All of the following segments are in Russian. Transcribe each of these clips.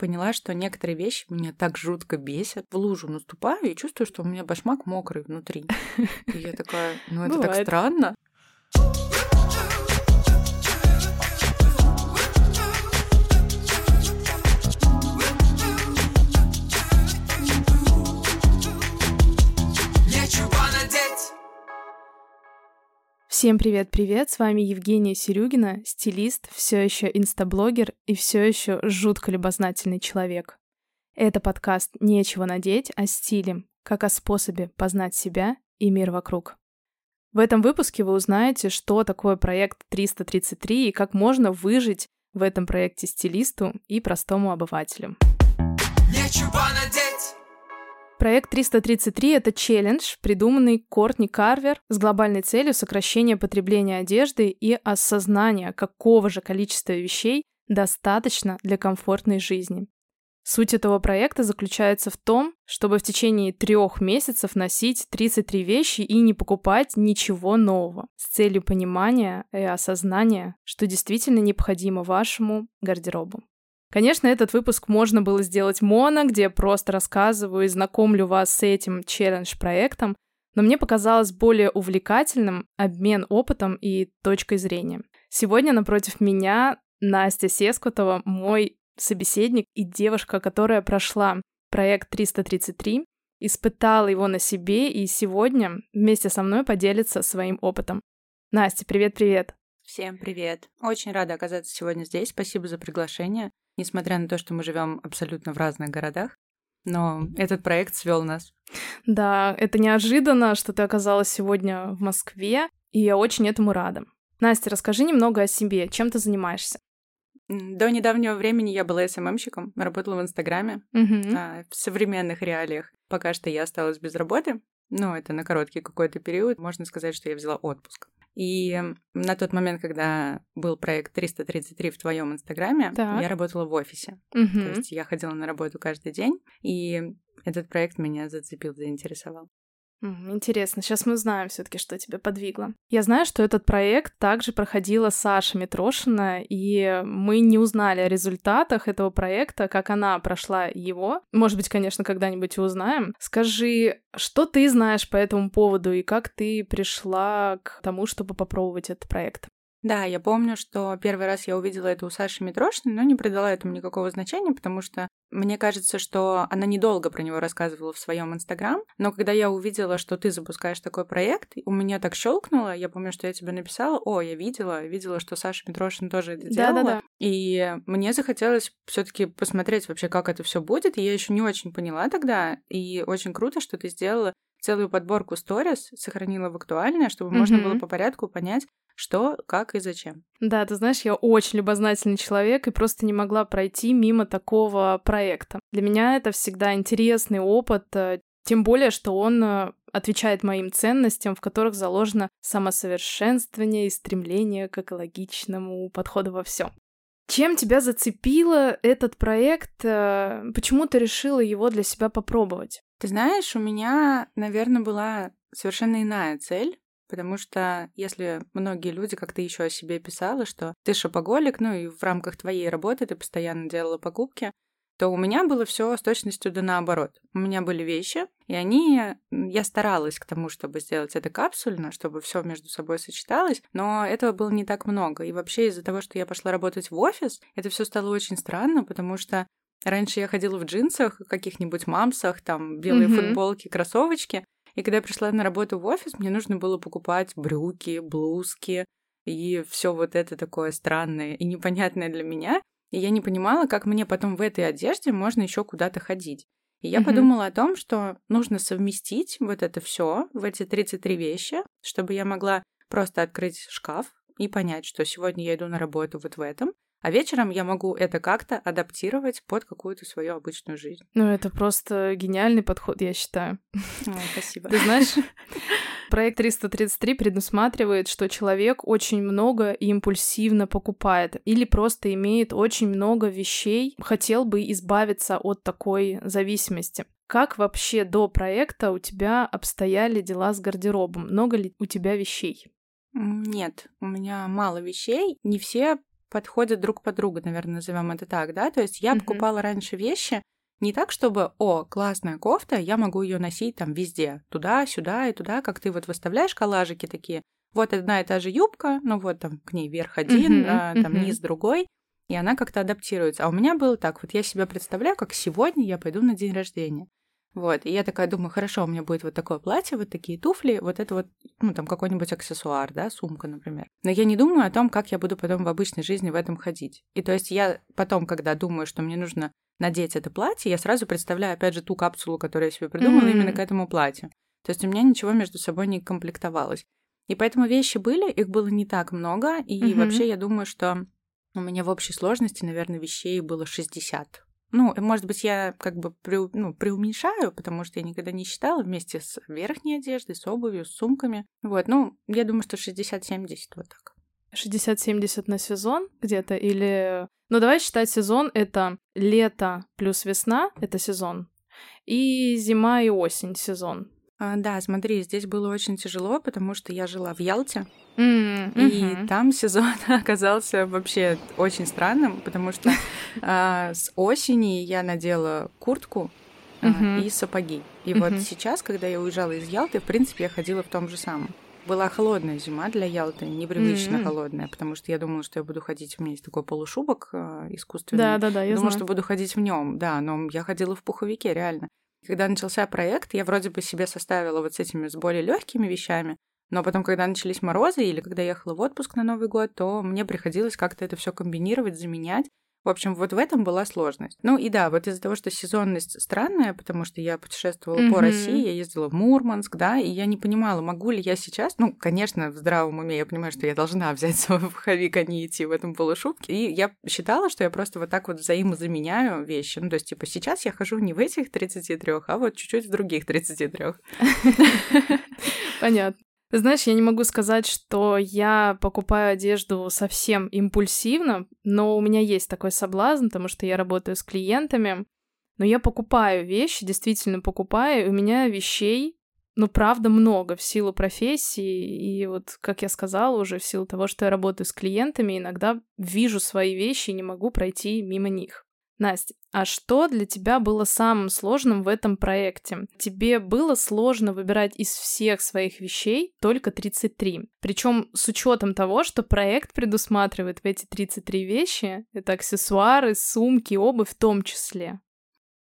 поняла, что некоторые вещи меня так жутко бесят. В лужу наступаю и чувствую, что у меня башмак мокрый внутри. И я такая, ну это так странно. Всем привет-привет, с вами Евгения Серюгина, стилист, все еще инстаблогер и все еще жутко любознательный человек. Это подкаст «Нечего надеть» о стиле, как о способе познать себя и мир вокруг. В этом выпуске вы узнаете, что такое проект 333 и как можно выжить в этом проекте стилисту и простому обывателю. Нечего надеть! Проект 333 — это челлендж, придуманный Кортни Карвер с глобальной целью сокращения потребления одежды и осознания, какого же количества вещей достаточно для комфортной жизни. Суть этого проекта заключается в том, чтобы в течение трех месяцев носить 33 вещи и не покупать ничего нового, с целью понимания и осознания, что действительно необходимо вашему гардеробу. Конечно, этот выпуск можно было сделать моно, где я просто рассказываю и знакомлю вас с этим челлендж-проектом, но мне показалось более увлекательным обмен опытом и точкой зрения. Сегодня напротив меня Настя Сескутова, мой собеседник и девушка, которая прошла проект 333, испытала его на себе и сегодня вместе со мной поделится своим опытом. Настя, привет-привет! Всем привет! Очень рада оказаться сегодня здесь. Спасибо за приглашение несмотря на то, что мы живем абсолютно в разных городах. Но этот проект свел нас. Да, это неожиданно, что ты оказалась сегодня в Москве, и я очень этому рада. Настя, расскажи немного о себе. Чем ты занимаешься? До недавнего времени я была СММщиком, работала в Инстаграме. Угу. А, в современных реалиях пока что я осталась без работы. Ну, это на короткий какой-то период. Можно сказать, что я взяла отпуск. И на тот момент, когда был проект 333 в твоем инстаграме, так. я работала в офисе. Угу. То есть я ходила на работу каждый день, и этот проект меня зацепил, заинтересовал. Интересно, сейчас мы узнаем все-таки, что тебя подвигло. Я знаю, что этот проект также проходила Саша Митрошина, и мы не узнали о результатах этого проекта, как она прошла его. Может быть, конечно, когда-нибудь узнаем. Скажи, что ты знаешь по этому поводу и как ты пришла к тому, чтобы попробовать этот проект? Да, я помню, что первый раз я увидела это у Саши Митрошиной, но не придала этому никакого значения, потому что мне кажется, что она недолго про него рассказывала в своем Инстаграм, но когда я увидела, что ты запускаешь такой проект, у меня так щелкнуло. Я помню, что я тебе написала, о, я видела, видела, что Саша Митрошин тоже это делала. Да-да-да. И мне захотелось все-таки посмотреть вообще, как это все будет. И я еще не очень поняла тогда. И очень круто, что ты сделала целую подборку сторис, сохранила в актуальное, чтобы mm-hmm. можно было по порядку понять, что, как и зачем. Да, ты знаешь, я очень любознательный человек и просто не могла пройти мимо такого проекта. Для меня это всегда интересный опыт, э, тем более, что он э, отвечает моим ценностям, в которых заложено самосовершенствование и стремление к экологичному подходу во всем. Чем тебя зацепило этот проект? Э, почему ты решила его для себя попробовать? Ты знаешь, у меня, наверное, была совершенно иная цель. Потому что если многие люди, как ты еще о себе писала, что ты шопоголик, ну и в рамках твоей работы ты постоянно делала покупки, то у меня было все с точностью да наоборот. У меня были вещи, и они... Я старалась к тому, чтобы сделать это капсульно, чтобы все между собой сочеталось, но этого было не так много. И вообще из-за того, что я пошла работать в офис, это все стало очень странно, потому что Раньше я ходила в джинсах, каких-нибудь мамсах, там белые mm-hmm. футболки, кроссовочки, и когда я пришла на работу в офис, мне нужно было покупать брюки, блузки и все вот это такое странное и непонятное для меня. И я не понимала, как мне потом в этой одежде можно еще куда-то ходить. И я mm-hmm. подумала о том, что нужно совместить вот это все в эти 33 вещи, чтобы я могла просто открыть шкаф и понять, что сегодня я иду на работу вот в этом, а вечером я могу это как-то адаптировать под какую-то свою обычную жизнь. Ну, это просто гениальный подход, я считаю. О, спасибо. Ты знаешь, проект 333 предусматривает, что человек очень много и импульсивно покупает или просто имеет очень много вещей, хотел бы избавиться от такой зависимости. Как вообще до проекта у тебя обстояли дела с гардеробом? Много ли у тебя вещей? Нет, у меня мало вещей. Не все подходят друг под друга, наверное, назовем это так, да? То есть я mm-hmm. покупала раньше вещи не так, чтобы, о, классная кофта, я могу ее носить там везде, туда, сюда и туда, как ты вот выставляешь коллажики такие. Вот одна и та же юбка, ну вот там к ней верх один, mm-hmm, а, там mm-hmm. низ другой, и она как-то адаптируется. А у меня было так, вот я себя представляю, как сегодня я пойду на день рождения. Вот, и я такая думаю, хорошо, у меня будет вот такое платье, вот такие туфли, вот это вот, ну, там, какой-нибудь аксессуар, да, сумка, например. Но я не думаю о том, как я буду потом в обычной жизни в этом ходить. И то есть я потом, когда думаю, что мне нужно надеть это платье, я сразу представляю, опять же, ту капсулу, которую я себе придумала mm-hmm. именно к этому платью. То есть у меня ничего между собой не комплектовалось. И поэтому вещи были, их было не так много, и mm-hmm. вообще я думаю, что у меня в общей сложности, наверное, вещей было 60 ну, может быть, я как бы при, ну, преуменьшаю, потому что я никогда не считала вместе с верхней одеждой, с обувью, с сумками. Вот, ну, я думаю, что 60-70 вот так. 60-70 на сезон где-то или... Ну, давай считать сезон — это лето плюс весна — это сезон, и зима и осень — сезон. А, да, смотри, здесь было очень тяжело, потому что я жила в Ялте, mm-hmm. и там сезон оказался вообще очень странным, потому что а, с осени я надела куртку mm-hmm. и сапоги. И вот сейчас, когда я уезжала из Ялты, в принципе, я ходила в том же самом. Была холодная зима для Ялты, непривычно mm-hmm. холодная, потому что я думала, что я буду ходить, у меня есть такой полушубок э, искусственный. Да, да, да, я думала, знаю. что буду ходить в нем, да, но я ходила в пуховике, реально. Когда начался проект, я вроде бы себе составила вот с этими, с более легкими вещами, но потом, когда начались морозы или когда я ехала в отпуск на Новый год, то мне приходилось как-то это все комбинировать, заменять. В общем, вот в этом была сложность. Ну и да, вот из-за того, что сезонность странная, потому что я путешествовала mm-hmm. по России, я ездила в Мурманск, да, и я не понимала, могу ли я сейчас, ну, конечно, в здравом уме я понимаю, что я должна взять свой пуховик, а не идти в этом полушубке. И я считала, что я просто вот так вот взаимозаменяю вещи. Ну, то есть, типа, сейчас я хожу не в этих 33, а вот чуть-чуть в других 33. Понятно. Знаешь, я не могу сказать, что я покупаю одежду совсем импульсивно, но у меня есть такой соблазн, потому что я работаю с клиентами. Но я покупаю вещи, действительно покупаю, у меня вещей, ну, правда, много в силу профессии. И вот, как я сказала уже, в силу того, что я работаю с клиентами, иногда вижу свои вещи и не могу пройти мимо них. Настя, а что для тебя было самым сложным в этом проекте? Тебе было сложно выбирать из всех своих вещей только 33. Причем с учетом того, что проект предусматривает в эти 33 вещи, это аксессуары, сумки, обувь в том числе.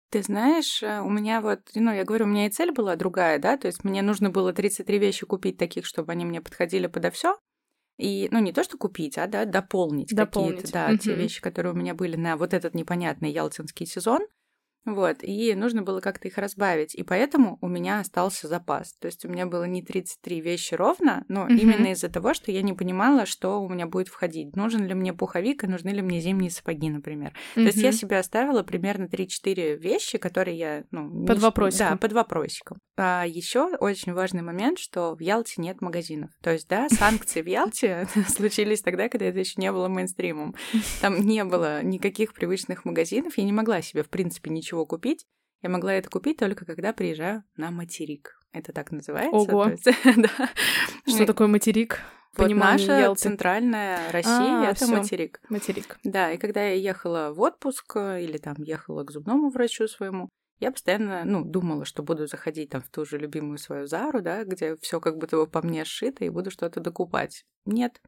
Ты знаешь, э, у меня вот, ну, я говорю, у меня и цель была другая, да, то есть мне нужно было 33 вещи купить таких, чтобы они мне подходили подо все, и, ну, не то, что купить, а, да, дополнить, дополнить. какие-то, да, угу. те вещи, которые у меня были на вот этот непонятный ялтинский сезон. Вот, и нужно было как-то их разбавить. И поэтому у меня остался запас. То есть у меня было не 33 вещи ровно, но mm-hmm. именно из-за того, что я не понимала, что у меня будет входить. Нужен ли мне пуховик и нужны ли мне зимние сапоги, например. Mm-hmm. То есть я себе оставила примерно 3-4 вещи, которые я... Ну, под не... вопросиком. Да, под вопросиком. А еще очень важный момент, что в Ялте нет магазинов. То есть, да, санкции в Ялте случились тогда, когда это еще не было мейнстримом. Там не было никаких привычных магазинов. Я не могла себе, в принципе, ничего чего купить. Я могла это купить только когда приезжаю на материк. Это так называется. Ого. Есть, да. Что такое материк? Вот наша Ялты. центральная Россия а, это всё. материк. Материк. Да, и когда я ехала в отпуск э, или там ехала к зубному врачу своему, я постоянно, ну, думала, что буду заходить там в ту же любимую свою Зару, да, где все как будто бы по мне сшито, и буду что-то докупать. Нет,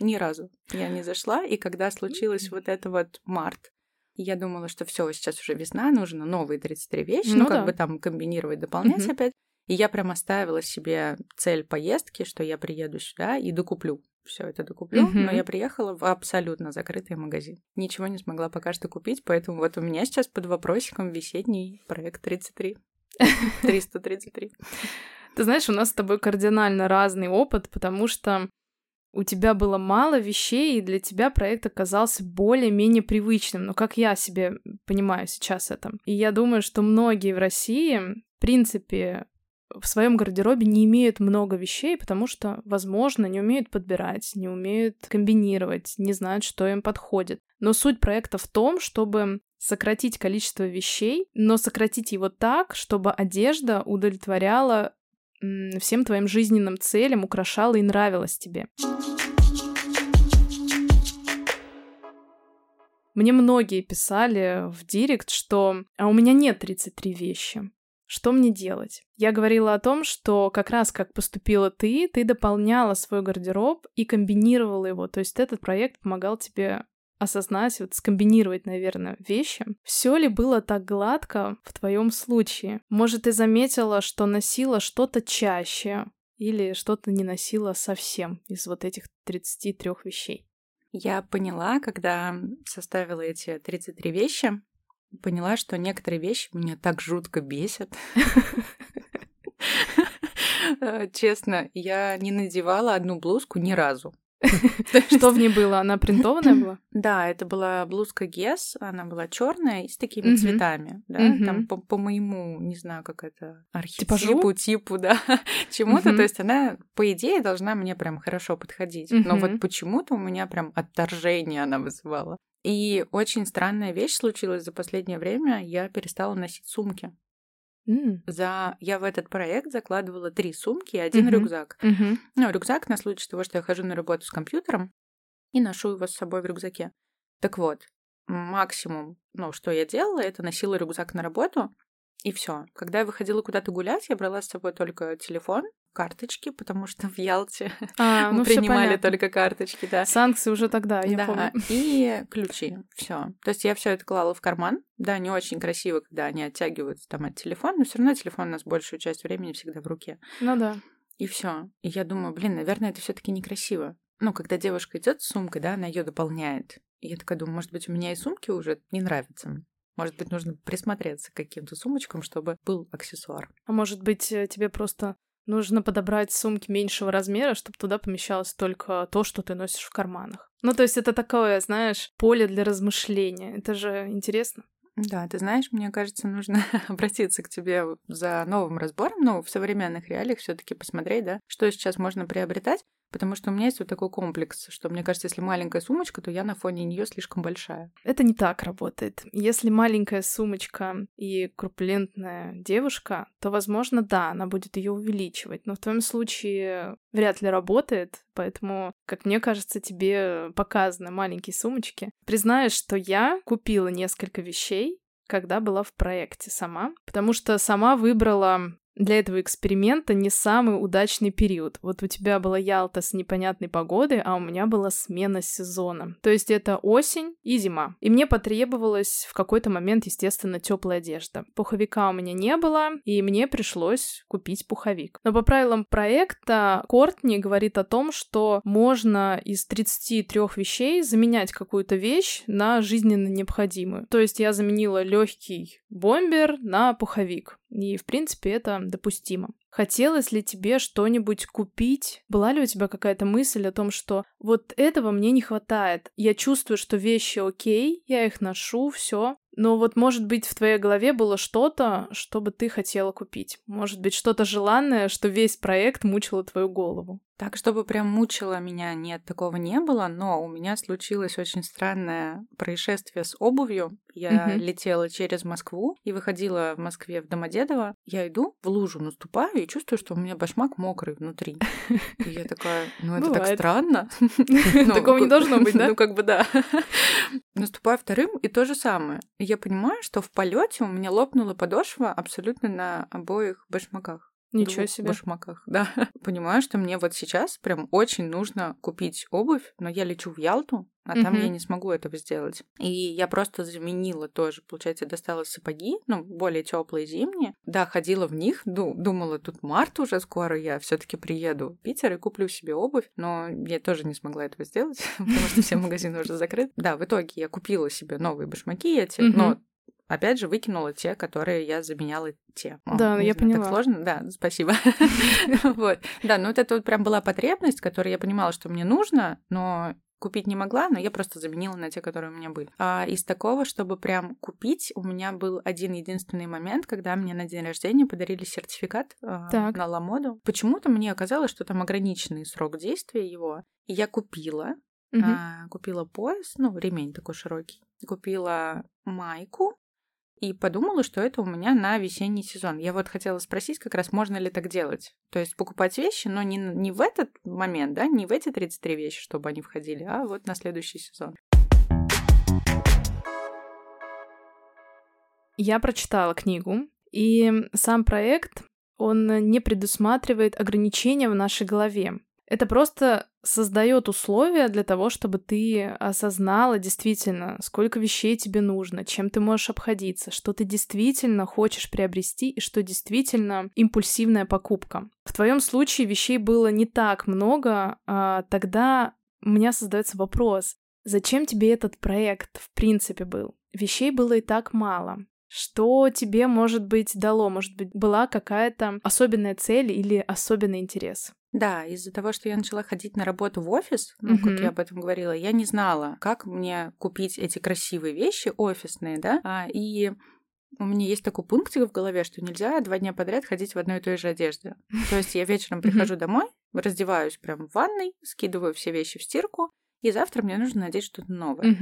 ни разу я не зашла. И когда случилось вот это вот март, и я думала, что все, сейчас уже весна, нужно новые 33 вещи, ну, ну как да. бы там комбинировать, дополнять угу. опять. И я прям оставила себе цель поездки, что я приеду сюда и докуплю. Все это докуплю, угу. но я приехала в абсолютно закрытый магазин. Ничего не смогла пока что купить, поэтому вот у меня сейчас под вопросиком весенний проект 33. 333. Ты знаешь, у нас с тобой кардинально разный опыт, потому что у тебя было мало вещей, и для тебя проект оказался более-менее привычным. Ну, как я себе понимаю сейчас это. И я думаю, что многие в России, в принципе, в своем гардеробе не имеют много вещей, потому что, возможно, не умеют подбирать, не умеют комбинировать, не знают, что им подходит. Но суть проекта в том, чтобы сократить количество вещей, но сократить его так, чтобы одежда удовлетворяла всем твоим жизненным целям украшала и нравилась тебе. Мне многие писали в директ, что «а у меня нет 33 вещи». Что мне делать? Я говорила о том, что как раз как поступила ты, ты дополняла свой гардероб и комбинировала его. То есть этот проект помогал тебе осознать, вот скомбинировать, наверное, вещи. Все ли было так гладко в твоем случае? Может, ты заметила, что носила что-то чаще или что-то не носила совсем из вот этих 33 вещей? Я поняла, когда составила эти 33 вещи, поняла, что некоторые вещи меня так жутко бесят. Э, честно, я не надевала одну блузку ни разу. Что в ней было? Она принтованная была? Да, это была блузка Гес, она была черная и с такими цветами, да, там по моему, не знаю, как это, архетипу, типу, да, чему-то, то есть она, по идее, должна мне прям хорошо подходить, но вот почему-то у меня прям отторжение она вызывала. И очень странная вещь случилась за последнее время. Я перестала носить сумки. Mm. За... Я в этот проект закладывала три сумки и один mm-hmm. рюкзак. Mm-hmm. Ну, рюкзак на случай того, что я хожу на работу с компьютером и ношу его с собой в рюкзаке. Так вот, максимум, ну, что я делала, это носила рюкзак на работу, и все. Когда я выходила куда-то гулять, я брала с собой только телефон, карточки, потому что в Ялте а, мы ну, принимали только карточки, да. Санкции уже тогда, я да, помню. И ключи. Все. То есть я все это клала в карман. Да, не очень красиво, когда они оттягиваются там от телефона, но все равно телефон у нас большую часть времени всегда в руке. Ну да. И все. И я думаю, блин, наверное, это все-таки некрасиво. Ну, когда девушка идет с сумкой, да, она ее дополняет. И я такая думаю, может быть, у меня и сумки уже не нравятся. Может быть, нужно присмотреться к каким-то сумочкам, чтобы был аксессуар. А может быть, э, тебе просто нужно подобрать сумки меньшего размера, чтобы туда помещалось только то, что ты носишь в карманах. Ну, то есть это такое, знаешь, поле для размышления. Это же интересно. Да, ты знаешь, мне кажется, нужно обратиться к тебе за новым разбором, ну, в современных реалиях все таки посмотреть, да, что сейчас можно приобретать, Потому что у меня есть вот такой комплекс, что мне кажется, если маленькая сумочка, то я на фоне нее слишком большая. Это не так работает. Если маленькая сумочка и крупулентная девушка, то, возможно, да, она будет ее увеличивать. Но в твоем случае вряд ли работает, поэтому, как мне кажется, тебе показаны маленькие сумочки. Признаешь, что я купила несколько вещей, когда была в проекте сама, потому что сама выбрала для этого эксперимента не самый удачный период. Вот у тебя была Ялта с непонятной погодой, а у меня была смена сезона. То есть это осень и зима. И мне потребовалась в какой-то момент, естественно, теплая одежда. Пуховика у меня не было, и мне пришлось купить пуховик. Но по правилам проекта Кортни говорит о том, что можно из 33 вещей заменять какую-то вещь на жизненно необходимую. То есть я заменила легкий бомбер на пуховик. И, в принципе, это допустимо. Хотелось ли тебе что-нибудь купить? Была ли у тебя какая-то мысль о том, что вот этого мне не хватает? Я чувствую, что вещи окей, я их ношу, все, но вот, может быть, в твоей голове было что-то, что бы ты хотела купить. Может быть, что-то желанное, что весь проект мучило твою голову. Так, чтобы прям мучило меня, нет, такого не было, но у меня случилось очень странное происшествие с обувью. Я угу. летела через Москву и выходила в Москве в Домодедово. Я иду, в лужу наступаю и чувствую, что у меня башмак мокрый внутри. И я такая, ну это так странно. Ну, Такого не должно быть, да? Ну как бы да. Наступаю вторым, и то же самое я понимаю, что в полете у меня лопнула подошва абсолютно на обоих башмаках. Ничего себе. башмаках, да. Понимаю, что мне вот сейчас прям очень нужно купить обувь, но я лечу в Ялту, а mm-hmm. там я не смогу этого сделать. И я просто заменила тоже, получается, достала сапоги, ну, более теплые зимние. Да, ходила в них, ду- думала, тут март уже скоро, я все таки приеду в Питер и куплю себе обувь, но я тоже не смогла этого сделать, потому что все магазины уже закрыты. Да, в итоге я купила себе новые башмаки эти, но Опять же, выкинула те, которые я заменяла те. Да, О, я знаю, поняла. Так сложно? Да, спасибо. Вот. Да, ну вот это вот прям была потребность, которую я понимала, что мне нужно, но купить не могла, но я просто заменила на те, которые у меня были. А из такого, чтобы прям купить, у меня был один единственный момент, когда мне на день рождения подарили сертификат э, на Ламоду. Почему-то мне оказалось, что там ограниченный срок действия его, и я купила. Угу. А, купила пояс, ну, ремень такой широкий. Купила майку, и подумала, что это у меня на весенний сезон. Я вот хотела спросить, как раз можно ли так делать. То есть покупать вещи, но не, не в этот момент, да, не в эти 33 вещи, чтобы они входили, а вот на следующий сезон. Я прочитала книгу, и сам проект, он не предусматривает ограничения в нашей голове. Это просто создает условия для того, чтобы ты осознала действительно, сколько вещей тебе нужно, чем ты можешь обходиться, что ты действительно хочешь приобрести и что действительно импульсивная покупка. В твоем случае вещей было не так много, а тогда у меня создается вопрос, зачем тебе этот проект в принципе был? Вещей было и так мало. Что тебе, может быть, дало? Может быть, была какая-то особенная цель или особенный интерес? Да, из-за того, что я начала ходить на работу в офис, ну, mm-hmm. как я об этом говорила, я не знала, как мне купить эти красивые вещи офисные, да, а, и у меня есть такой пунктик в голове, что нельзя два дня подряд ходить в одной и той же одежде. То есть я вечером прихожу домой, раздеваюсь прям в ванной, скидываю все вещи в стирку, и завтра мне нужно надеть что-то новое.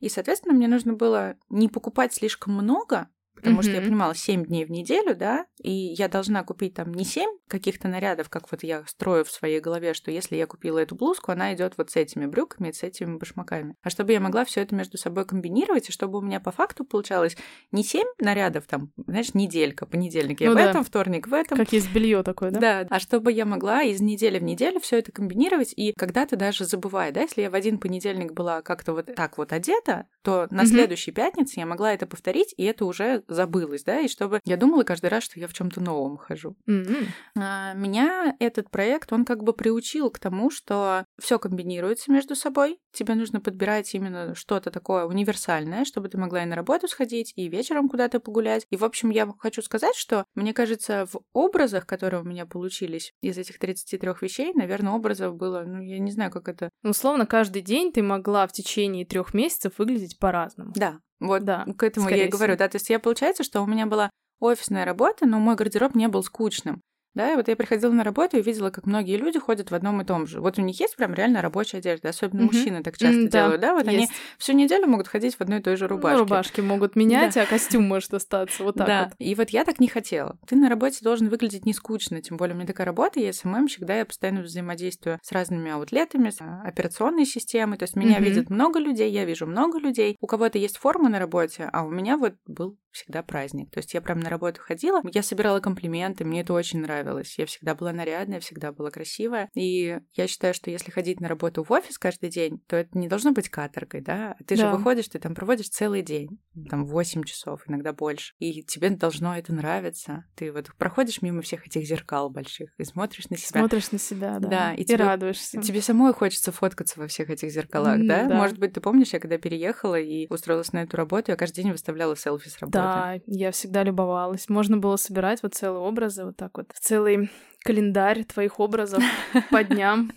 И, соответственно, мне нужно было не покупать слишком много, потому mm-hmm. что я понимала 7 дней в неделю, да, и я должна купить там не 7 каких-то нарядов, как вот я строю в своей голове, что если я купила эту блузку, она идет вот с этими брюками, с этими башмаками. А чтобы я могла все это между собой комбинировать, и чтобы у меня по факту получалось не 7 нарядов, там, знаешь, неделька, понедельник я ну, в да. этом, вторник в этом. Как есть белье такое, да? Да, а чтобы я могла из недели в неделю все это комбинировать, и когда-то даже забывая, да, если я в один понедельник была как-то вот так вот одета, то на mm-hmm. следующей пятнице я могла это повторить, и это уже забылось, да, и чтобы я думала каждый раз, что я в чем-то новом хожу. Mm-hmm. А, меня этот проект, он как бы приучил к тому, что все комбинируется между собой. Тебе нужно подбирать именно что-то такое универсальное, чтобы ты могла и на работу сходить, и вечером куда-то погулять. И, в общем, я хочу сказать, что, мне кажется, в образах, которые у меня получились из этих 33 вещей, наверное, образов было, ну, я не знаю, как это... Условно, каждый день ты могла в течение трех месяцев выглядеть по-разному. Да, вот да, к этому я и говорю, да, то есть я получается, что у меня была офисная работа, но мой гардероб не был скучным. Да, и вот я приходила на работу и видела, как многие люди ходят в одном и том же. Вот у них есть прям реально рабочая одежда, особенно mm-hmm. мужчины так часто mm, делают, да, вот есть. они всю неделю могут ходить в одной и той же рубашке. Ну, рубашки могут менять, да. а костюм может остаться, вот так да. вот. И вот я так не хотела. Ты на работе должен выглядеть не скучно, тем более у меня такая работа, я СММщик, да, я постоянно взаимодействую с разными аутлетами, с операционной системой, то есть меня mm-hmm. видят много людей, я вижу много людей, у кого-то есть форма на работе, а у меня вот был всегда праздник. То есть я прям на работу ходила, я собирала комплименты, мне это очень нравилось. Я всегда была нарядная, всегда была красивая. И я считаю, что если ходить на работу в офис каждый день, то это не должно быть каторгой, да? Ты да. же выходишь, ты там проводишь целый день, там 8 часов, иногда больше. И тебе должно это нравиться. Ты вот проходишь мимо всех этих зеркал больших и смотришь на себя. Смотришь на себя, да. Да, и, и тебе, радуешься. Тебе самой хочется фоткаться во всех этих зеркалах, mm, да? да? Может быть, ты помнишь, я когда переехала и устроилась на эту работу, я каждый день выставляла селфи с работы. Да, я всегда любовалась. Можно было собирать вот целые образы вот так вот в целый календарь твоих образов по дням.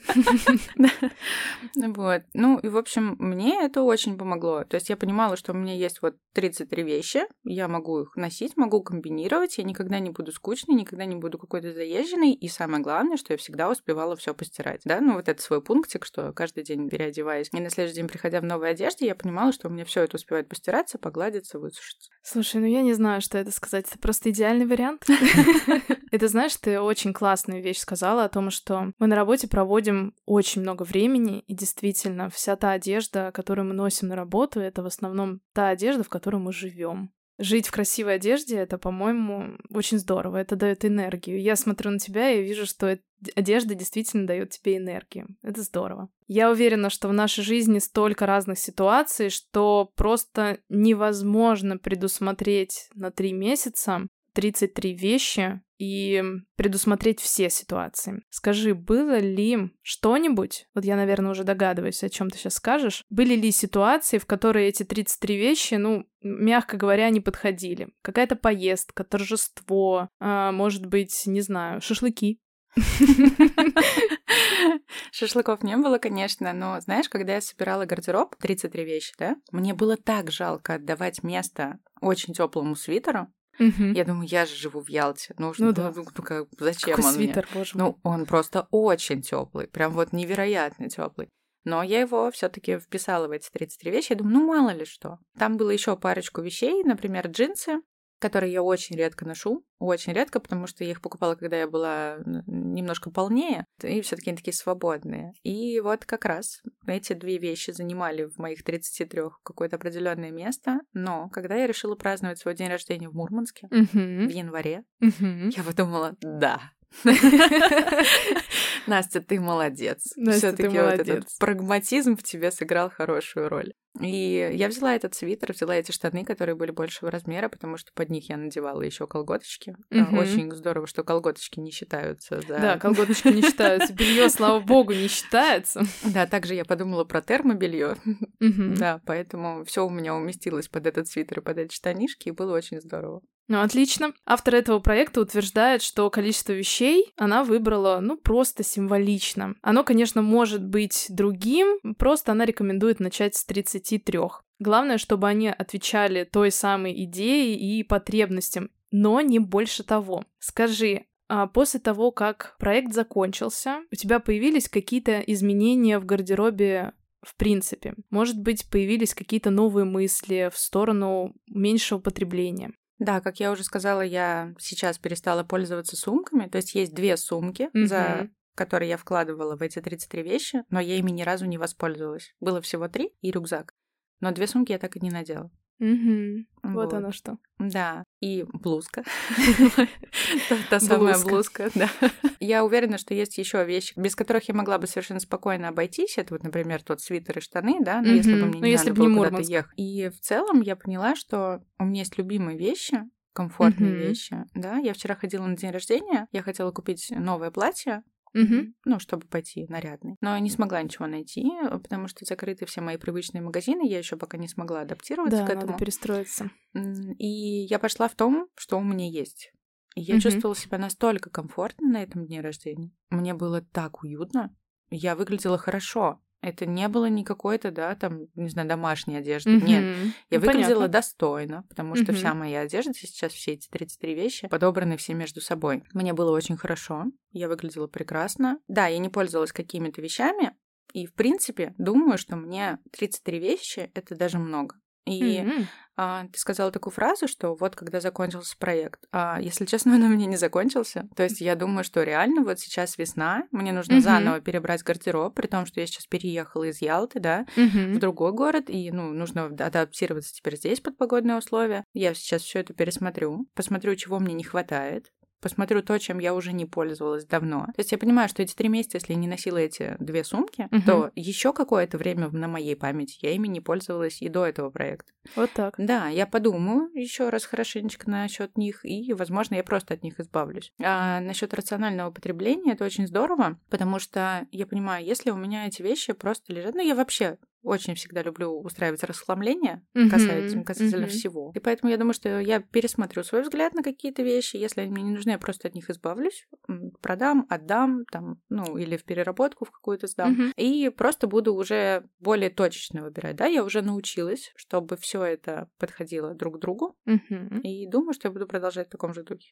Вот. Ну, и, в общем, мне это очень помогло. То есть я понимала, что у меня есть вот 33 вещи, я могу их носить, могу комбинировать, я никогда не буду скучной, никогда не буду какой-то заезженной, и самое главное, что я всегда успевала все постирать, да, ну вот это свой пунктик, что каждый день переодеваясь, и на следующий день, приходя в новой одежде, я понимала, что у меня все это успевает постираться, погладиться, высушиться. Слушай, ну я не знаю, что это сказать, это просто идеальный вариант. Это, знаешь, ты очень классную вещь сказала о том, что мы на работе проводим очень много времени, и действительно, вся та одежда, которую мы носим на работу, это в основном та одежда, в которой мы живем. Жить в красивой одежде — это, по-моему, очень здорово. Это дает энергию. Я смотрю на тебя и вижу, что одежда действительно дает тебе энергию. Это здорово. Я уверена, что в нашей жизни столько разных ситуаций, что просто невозможно предусмотреть на три месяца 33 вещи и предусмотреть все ситуации. Скажи, было ли что-нибудь, вот я, наверное, уже догадываюсь, о чем ты сейчас скажешь, были ли ситуации, в которые эти 33 вещи, ну, мягко говоря, не подходили? Какая-то поездка, торжество, а, может быть, не знаю, шашлыки? Шашлыков не было, конечно, но знаешь, когда я собирала гардероб, 33 вещи, да, мне было так жалко отдавать место очень теплому свитеру, Угу. Я думаю, я же живу в Ялте. Ну, ну, да. ну, ну как, зачем Какой он свитер, мне? боже мой. Ну, он просто очень теплый, прям вот невероятно теплый. Но я его все-таки вписала в эти 33 вещи. Я думаю, ну мало ли что. Там было еще парочку вещей, например, джинсы. Которые я очень редко ношу. Очень редко, потому что я их покупала, когда я была немножко полнее, и все таки они такие свободные. И вот как раз эти две вещи занимали в моих 33 какое-то определенное место, но когда я решила праздновать свой день рождения в Мурманске Мгм. в январе, Мгм. я подумала, да. Настя, ты молодец. Все-таки вот этот прагматизм в тебе сыграл хорошую роль. И я взяла этот свитер, взяла эти штаны, которые были большего размера, потому что под них я надевала еще колготочки. Мгм. Очень здорово, что колготочки не считаются за... Да, колготочки не считаются. Белье, слава богу, не считается. Да, также я подумала про термобелье. Мгм. Да, поэтому все у меня уместилось под этот свитер и под эти штанишки, и было очень здорово. Ну, отлично. Автор этого проекта утверждает, что количество вещей она выбрала, ну, просто символично. Оно, конечно, может быть другим, просто она рекомендует начать с 33. Главное, чтобы они отвечали той самой идее и потребностям, но не больше того. Скажи, а после того, как проект закончился, у тебя появились какие-то изменения в гардеробе в принципе? Может быть, появились какие-то новые мысли в сторону меньшего потребления? Да, как я уже сказала, я сейчас перестала пользоваться сумками. То есть есть две сумки, за Мгм. которые я вкладывала в эти 33 вещи, но я ими ни разу не воспользовалась. Было всего три и рюкзак. Но две сумки я так и не надела. Мгм. Вот Вот. оно что. Да, и блузка. Та- самая Блузка. да. Я уверена, что есть еще вещи, без которых я могла бы совершенно спокойно обойтись. Это вот, например, тот свитер и штаны, да, но если бы мне Ну, не надо было куда-то ехать. И в целом я поняла, что у меня есть любимые вещи, комфортные Мгм. вещи, да. Я вчера ходила на день рождения, я хотела купить новое платье, Мгм. ну, чтобы пойти нарядный. Но не смогла ничего найти, потому что закрыты все мои привычные магазины, я еще пока не смогла адаптироваться Да, к надо этому. перестроиться. М, И я пошла в том, что у меня есть. И я Мгм. чувствовала себя настолько комфортно на этом дне рождения. Мне было так уютно. Я выглядела хорошо. Это не было ни какой-то, да, там, не знаю, домашней одежды. Нет, Мгм. я Ну, выглядела понятно. достойно, потому что Мгм. вся моя одежда сейчас, все эти 33 вещи, подобраны все между собой. Мне было очень хорошо, я выглядела прекрасно. Да, я не пользовалась какими-то вещами, и, в принципе, думаю, что мне 33 вещи — это даже много. И Мгм. а, ты сказала такую фразу, что вот когда закончился проект. А, если честно, он у меня не закончился. То есть я думаю, что реально вот сейчас весна, мне нужно Мгм. заново перебрать гардероб, при том, что я сейчас переехала из Ялты, да, в Мгм. другой город, и, ну, нужно адаптироваться теперь здесь под погодные условия. Я сейчас все это пересмотрю, посмотрю, чего мне не хватает, посмотрю то, чем я уже не пользовалась давно. То есть я понимаю, что эти три месяца, если я не носила эти две сумки, Мгм. то еще какое-то время на моей памяти я ими не пользовалась и до этого проекта. Вот так. Да, я подумаю еще раз хорошенечко насчет них, и, возможно, я просто от них избавлюсь. А насчет рационального потребления это очень здорово, потому что я понимаю, если у меня эти вещи просто лежат, ну, я вообще очень всегда люблю устраивать расхламление Мгм, касательно, касательно мгм. всего. И поэтому я думаю, что я пересмотрю свой взгляд на какие-то вещи. Если они мне не нужны, я просто от них избавлюсь, продам, отдам, там, ну, или в переработку в какую-то сдам. Мгм. И просто буду уже более точечно выбирать. Да, я уже научилась, чтобы все это подходило друг к другу. Мгм. И думаю, что я буду продолжать в таком же духе.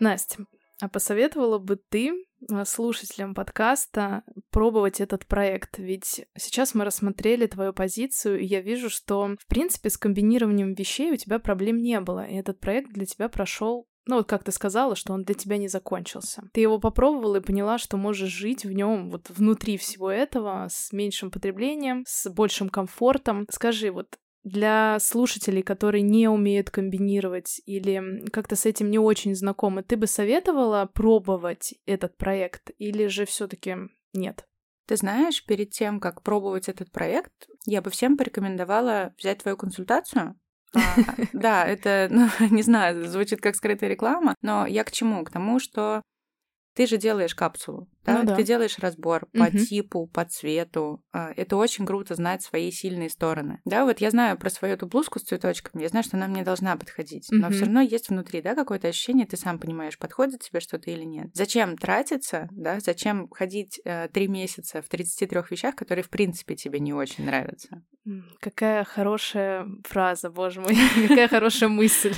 Настя, а посоветовала бы ты а, слушателям подкаста пробовать этот проект? Ведь сейчас мы рассмотрели твою позицию, и я вижу, что, в принципе, с комбинированием вещей у тебя проблем не было, и этот проект для тебя прошел ну, вот как ты сказала, что он для тебя не закончился. Ты его попробовала и поняла, что можешь жить в нем вот внутри всего этого, с меньшим потреблением, с большим комфортом. Скажи, вот для слушателей, которые не умеют комбинировать или как-то с этим не очень знакомы, ты бы советовала пробовать этот проект или же все-таки нет? Ты знаешь, перед тем, как пробовать этот проект, я бы всем порекомендовала взять твою консультацию. А, Да, это, ну, не знаю, звучит как скрытая реклама, но я к чему? К тому, что ты же делаешь капсулу, да? Ну да. Ты делаешь разбор по Мгм. типу, по цвету. А, Это очень круто знать свои сильные стороны. Да, вот я знаю про свою эту блузку с цветочками, я знаю, что она мне должна подходить, но Мгм. все равно есть внутри, да, какое-то ощущение, ты сам понимаешь, подходит тебе что-то или нет. Зачем тратиться, да, зачем ходить э, три месяца в 33 вещах, которые, в принципе, тебе не очень нравятся? Какая хорошая фраза, боже мой, какая хорошая мысль.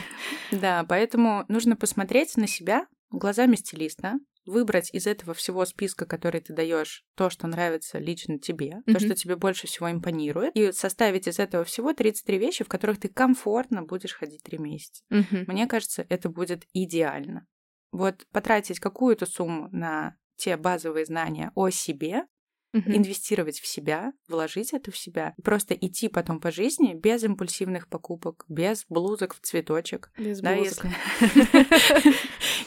Да, поэтому нужно посмотреть на себя глазами стилиста, выбрать из этого всего списка, который ты даешь, то, что нравится лично тебе, Мгм. то, что тебе больше всего импонирует, и составить из этого всего 33 вещи, в которых ты комфортно будешь ходить 3 месяца. Мгм. Мне кажется, это будет идеально. Вот потратить какую-то сумму на те базовые знания о себе, Мгм. инвестировать в себя, вложить это в себя, просто идти потом по жизни без импульсивных покупок, без блузок в цветочек, Без да, блузок. если,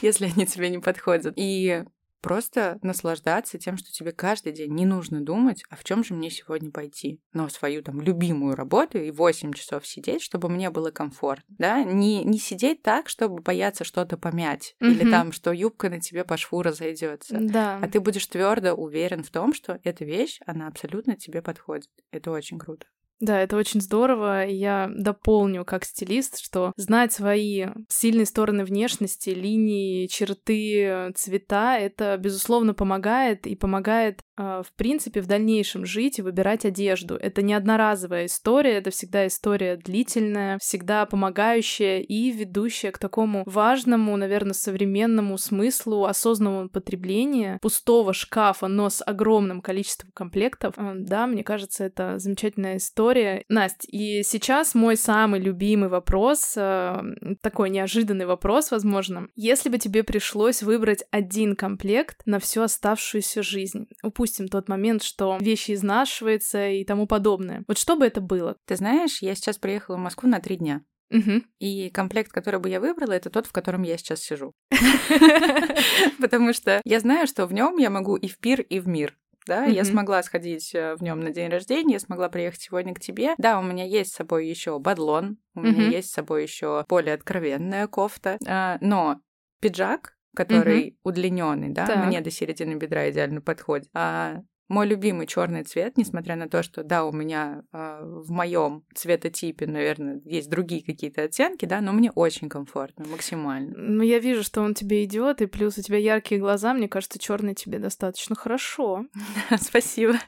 если они тебе не подходят. И просто наслаждаться тем, что тебе каждый день не нужно думать, а в чем же мне сегодня пойти на свою там любимую работу и 8 часов сидеть, чтобы мне было комфортно, да, не, не сидеть так, чтобы бояться что-то помять, или Мгм. там, что юбка на тебе по шву разойдется. Да. А ты будешь твердо уверен в том, что эта вещь, она абсолютно тебе подходит. Это очень круто. Да, это очень здорово. Я дополню как стилист, что знать свои сильные стороны внешности, линии, черты, цвета, это, безусловно, помогает и помогает, в принципе, в дальнейшем жить и выбирать одежду. Это не одноразовая история, это всегда история длительная, всегда помогающая и ведущая к такому важному, наверное, современному смыслу осознанного потребления пустого шкафа, но с огромным количеством комплектов. Э, Да, мне кажется, это замечательная история. Настя, и сейчас мой самый любимый вопрос, э, такой неожиданный вопрос, возможно. Если бы тебе пришлось выбрать один комплект на всю оставшуюся жизнь, упустим тот момент, что вещи изнашиваются и тому подобное. Вот что бы это было? Ты знаешь, я сейчас приехала в Москву на три дня. Мгм. И комплект, который бы я выбрала, это тот, в котором я сейчас сижу. Потому что я знаю, что в нем я могу и в пир, и в мир. Да, я Мгм. смогла сходить э, в нем на день рождения, я смогла приехать сегодня к тебе. Да, у меня есть с собой еще бадлон, у меня Мгм. есть с собой еще более откровенная кофта, а, но пиджак, который удлиненный, да, Так. мне до середины бедра идеально подходит. А мой любимый черный цвет, несмотря на то, что да, у меня а, в моем цветотипе, наверное, есть другие какие-то оттенки, да, но мне очень комфортно, максимально. Ну, я вижу, что он тебе идет, и плюс у тебя яркие глаза. Мне кажется, черный тебе достаточно хорошо. Спасибо.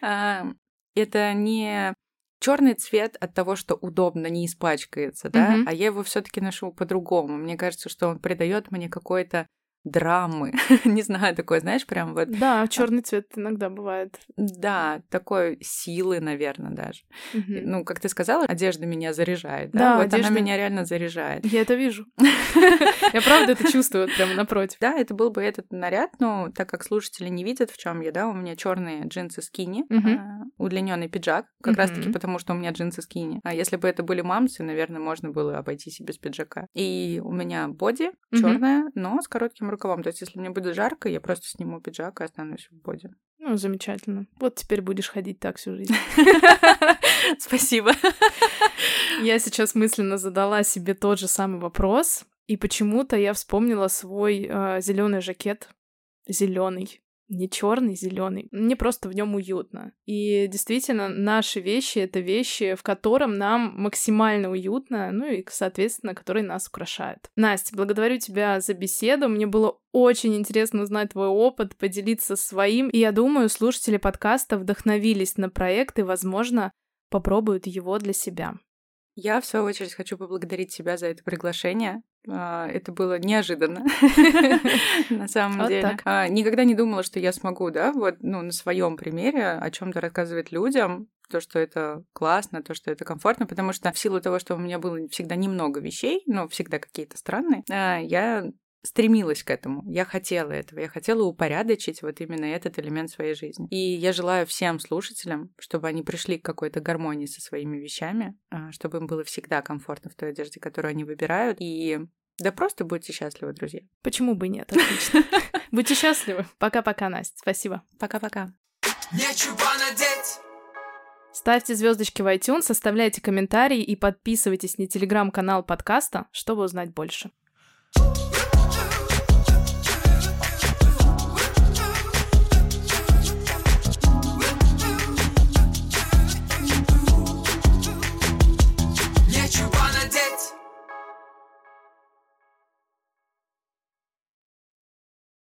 Это не черный цвет от того, что удобно, не испачкается, да, Мгм. а я его все-таки ношу по-другому. Мне кажется, что он придает мне какой-то драмы. Не знаю, такой, знаешь, прям вот, Да, черный цвет иногда бывает. да, такой силы, наверное, даже. Ну, как ты сказала, одежда меня заряжает, да? Да, вот одежда- она меня реально заряжает. Я это вижу. Я правда это чувствую вот прямо напротив. Да, это был бы этот наряд, но так как слушатели не видят, в чем я, да, у меня черные джинсы скини, Мгм. удлиненный пиджак, как раз таки Мгм. потому, что у меня джинсы скини. А если бы это были мамсы, наверное, можно было обойтись и без пиджака. И у меня боди черная, но с коротким рукавом. То есть, если мне будет жарко, я просто сниму пиджак и останусь в боди. Ну, замечательно. Вот теперь будешь ходить так всю жизнь. Спасибо. Я сейчас мысленно задала себе тот же самый вопрос, и почему-то я вспомнила свой зеленый жакет. Зеленый. Не черный, зеленый. Мне просто в нем уютно. И действительно, наши вещи это вещи, в котором нам максимально уютно, ну и, соответственно, которые нас украшают. Настя, благодарю тебя за беседу. Мне было очень интересно узнать твой опыт, поделиться своим. И я думаю, слушатели подкаста вдохновились на проект и, возможно, попробуют его для себя. Я, в свою очередь, хочу поблагодарить тебя за это приглашение. А, Это было неожиданно, на самом Вот деле. так. А, Никогда не думала, что я смогу, да, вот, ну, на своем примере о чем-то рассказывать людям, то, что это классно, то, что это комфортно, потому что в силу того, что у меня было всегда немного вещей, но всегда какие-то странные, а, я стремилась к этому. Я хотела этого. Я хотела упорядочить вот именно этот элемент своей жизни. И я желаю всем слушателям, чтобы они пришли к какой-то гармонии со своими вещами, а, чтобы им было всегда комфортно в той одежде, которую они выбирают. И да просто будьте счастливы, друзья. Почему бы нет? Отлично. Будьте счастливы. Пока-пока, Настя. Спасибо. Пока-пока. Нечего надеть. Ставьте звездочки в iTunes, оставляйте комментарии и подписывайтесь на телеграм-канал подкаста, чтобы узнать больше.